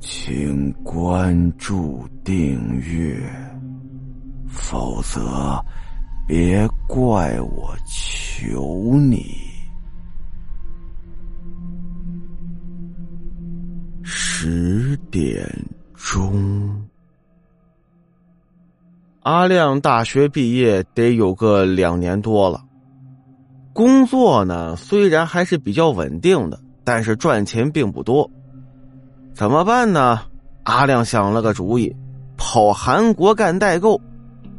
请关注订阅，否则别怪我求你。十点钟，阿亮大学毕业得有个两年多了，工作呢虽然还是比较稳定的，但是赚钱并不多。怎么办呢？阿亮想了个主意，跑韩国干代购。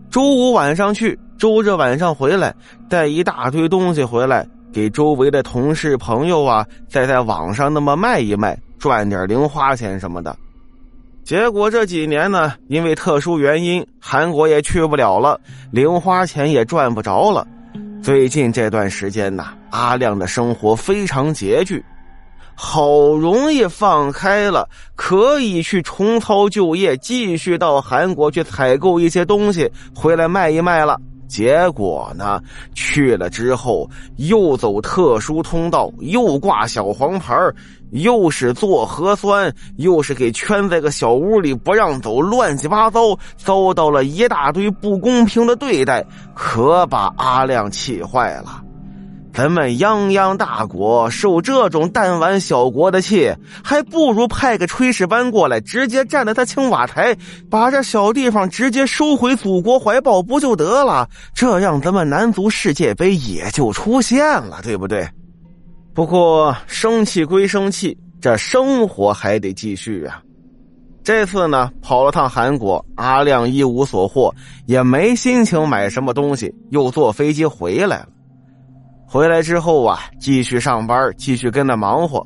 周五晚上去，周日晚上回来，带一大堆东西回来，给周围的同事朋友啊，再在网上那么卖一卖，赚点零花钱什么的。结果这几年呢，因为特殊原因，韩国也去不了了，零花钱也赚不着了。最近这段时间呢，阿亮的生活非常拮据。好容易放开了，可以去重操旧业，继续到韩国去采购一些东西回来卖一卖了。结果呢，去了之后又走特殊通道，又挂小黄牌又是做核酸，又是给圈在个小屋里不让走，乱七八糟，遭到了一大堆不公平的对待，可把阿亮气坏了。咱们泱泱大国受这种弹丸小国的气，还不如派个炊事班过来，直接站在他青瓦台，把这小地方直接收回祖国怀抱，不就得了？这样咱们男足世界杯也就出现了，对不对？不过生气归生气，这生活还得继续啊。这次呢，跑了趟韩国，阿亮一无所获，也没心情买什么东西，又坐飞机回来了。回来之后啊，继续上班，继续跟那忙活。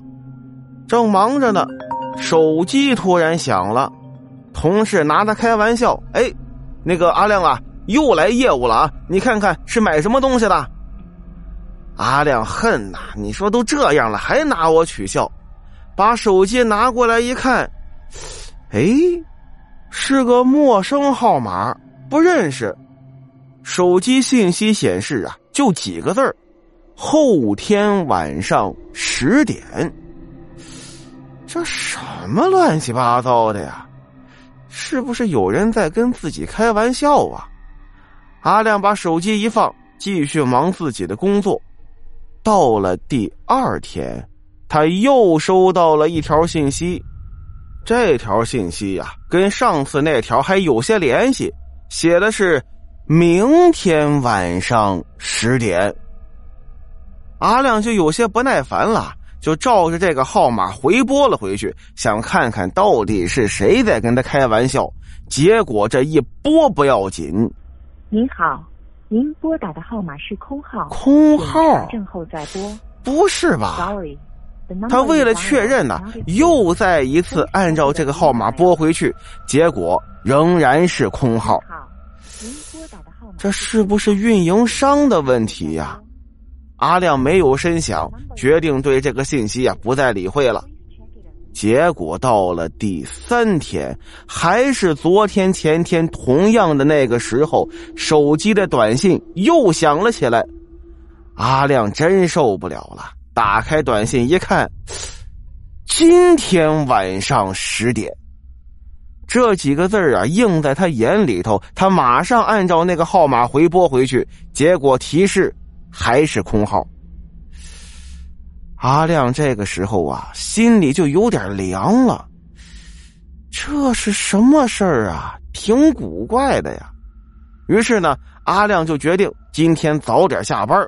正忙着呢，手机突然响了，同事拿他开玩笑：“哎，那个阿亮啊，又来业务了啊！你看看是买什么东西的？”阿亮恨呐！你说都这样了，还拿我取笑？把手机拿过来一看，哎，是个陌生号码，不认识。手机信息显示啊，就几个字儿。后天晚上十点，这什么乱七八糟的呀？是不是有人在跟自己开玩笑啊？阿亮把手机一放，继续忙自己的工作。到了第二天，他又收到了一条信息。这条信息呀，跟上次那条还有些联系，写的是明天晚上十点。阿亮就有些不耐烦了，就照着这个号码回拨了回去，想看看到底是谁在跟他开玩笑。结果这一拨不要紧，您好，您拨打的号码是空号，空号，正后再拨。不是吧？Sorry，他为了确认呢，又再一次按照这个号码拨回去，结果仍然是空号。这是不是运营商的问题呀？阿亮没有深想，决定对这个信息啊不再理会了。结果到了第三天，还是昨天前天同样的那个时候，手机的短信又响了起来。阿亮真受不了了，打开短信一看，今天晚上十点，这几个字啊映在他眼里头，他马上按照那个号码回拨回去，结果提示。还是空号。阿亮这个时候啊，心里就有点凉了。这是什么事儿啊？挺古怪的呀。于是呢，阿亮就决定今天早点下班。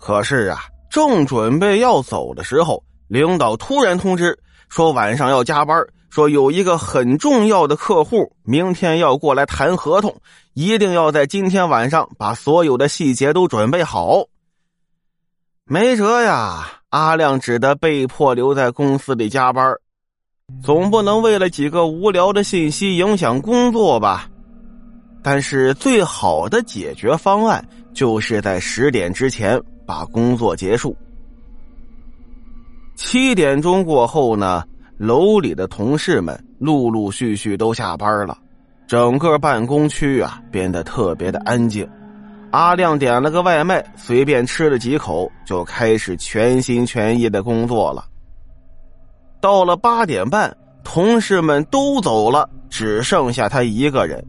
可是啊，正准备要走的时候，领导突然通知说晚上要加班，说有一个很重要的客户明天要过来谈合同。一定要在今天晚上把所有的细节都准备好。没辙呀，阿亮只得被迫留在公司里加班，总不能为了几个无聊的信息影响工作吧？但是最好的解决方案就是在十点之前把工作结束。七点钟过后呢，楼里的同事们陆陆续续都下班了。整个办公区啊变得特别的安静，阿亮点了个外卖，随便吃了几口，就开始全心全意的工作了。到了八点半，同事们都走了，只剩下他一个人。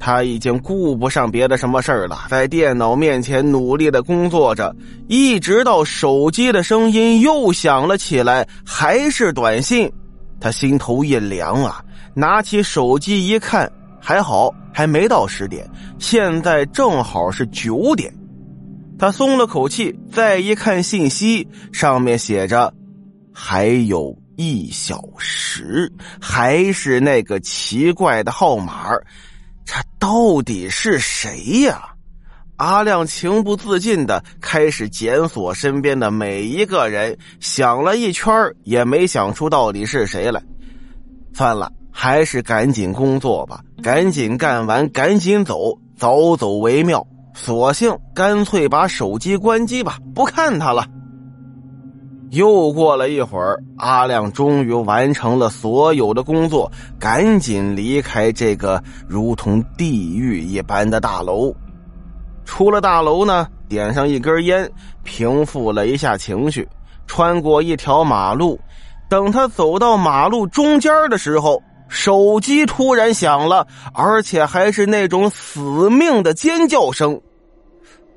他已经顾不上别的什么事儿了，在电脑面前努力的工作着，一直到手机的声音又响了起来，还是短信。他心头一凉啊，拿起手机一看，还好还没到十点，现在正好是九点。他松了口气，再一看信息，上面写着还有一小时，还是那个奇怪的号码。他到底是谁呀？阿亮情不自禁的开始检索身边的每一个人，想了一圈也没想出到底是谁来。算了，还是赶紧工作吧，赶紧干完，赶紧走，早走为妙。索性干脆把手机关机吧，不看他了。又过了一会儿，阿亮终于完成了所有的工作，赶紧离开这个如同地狱一般的大楼。出了大楼呢，点上一根烟，平复了一下情绪，穿过一条马路。等他走到马路中间的时候，手机突然响了，而且还是那种死命的尖叫声。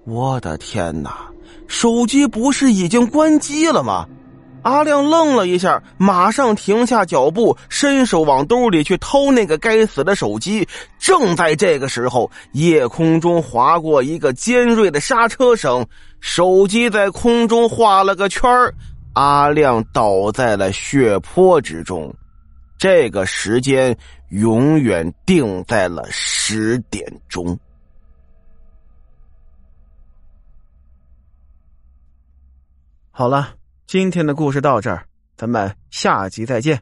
我的天哪！手机不是已经关机了吗？阿亮愣了一下，马上停下脚步，伸手往兜里去掏那个该死的手机。正在这个时候，夜空中划过一个尖锐的刹车声，手机在空中画了个圈阿亮倒在了血泊之中。这个时间永远定在了十点钟。好了，今天的故事到这儿，咱们下集再见。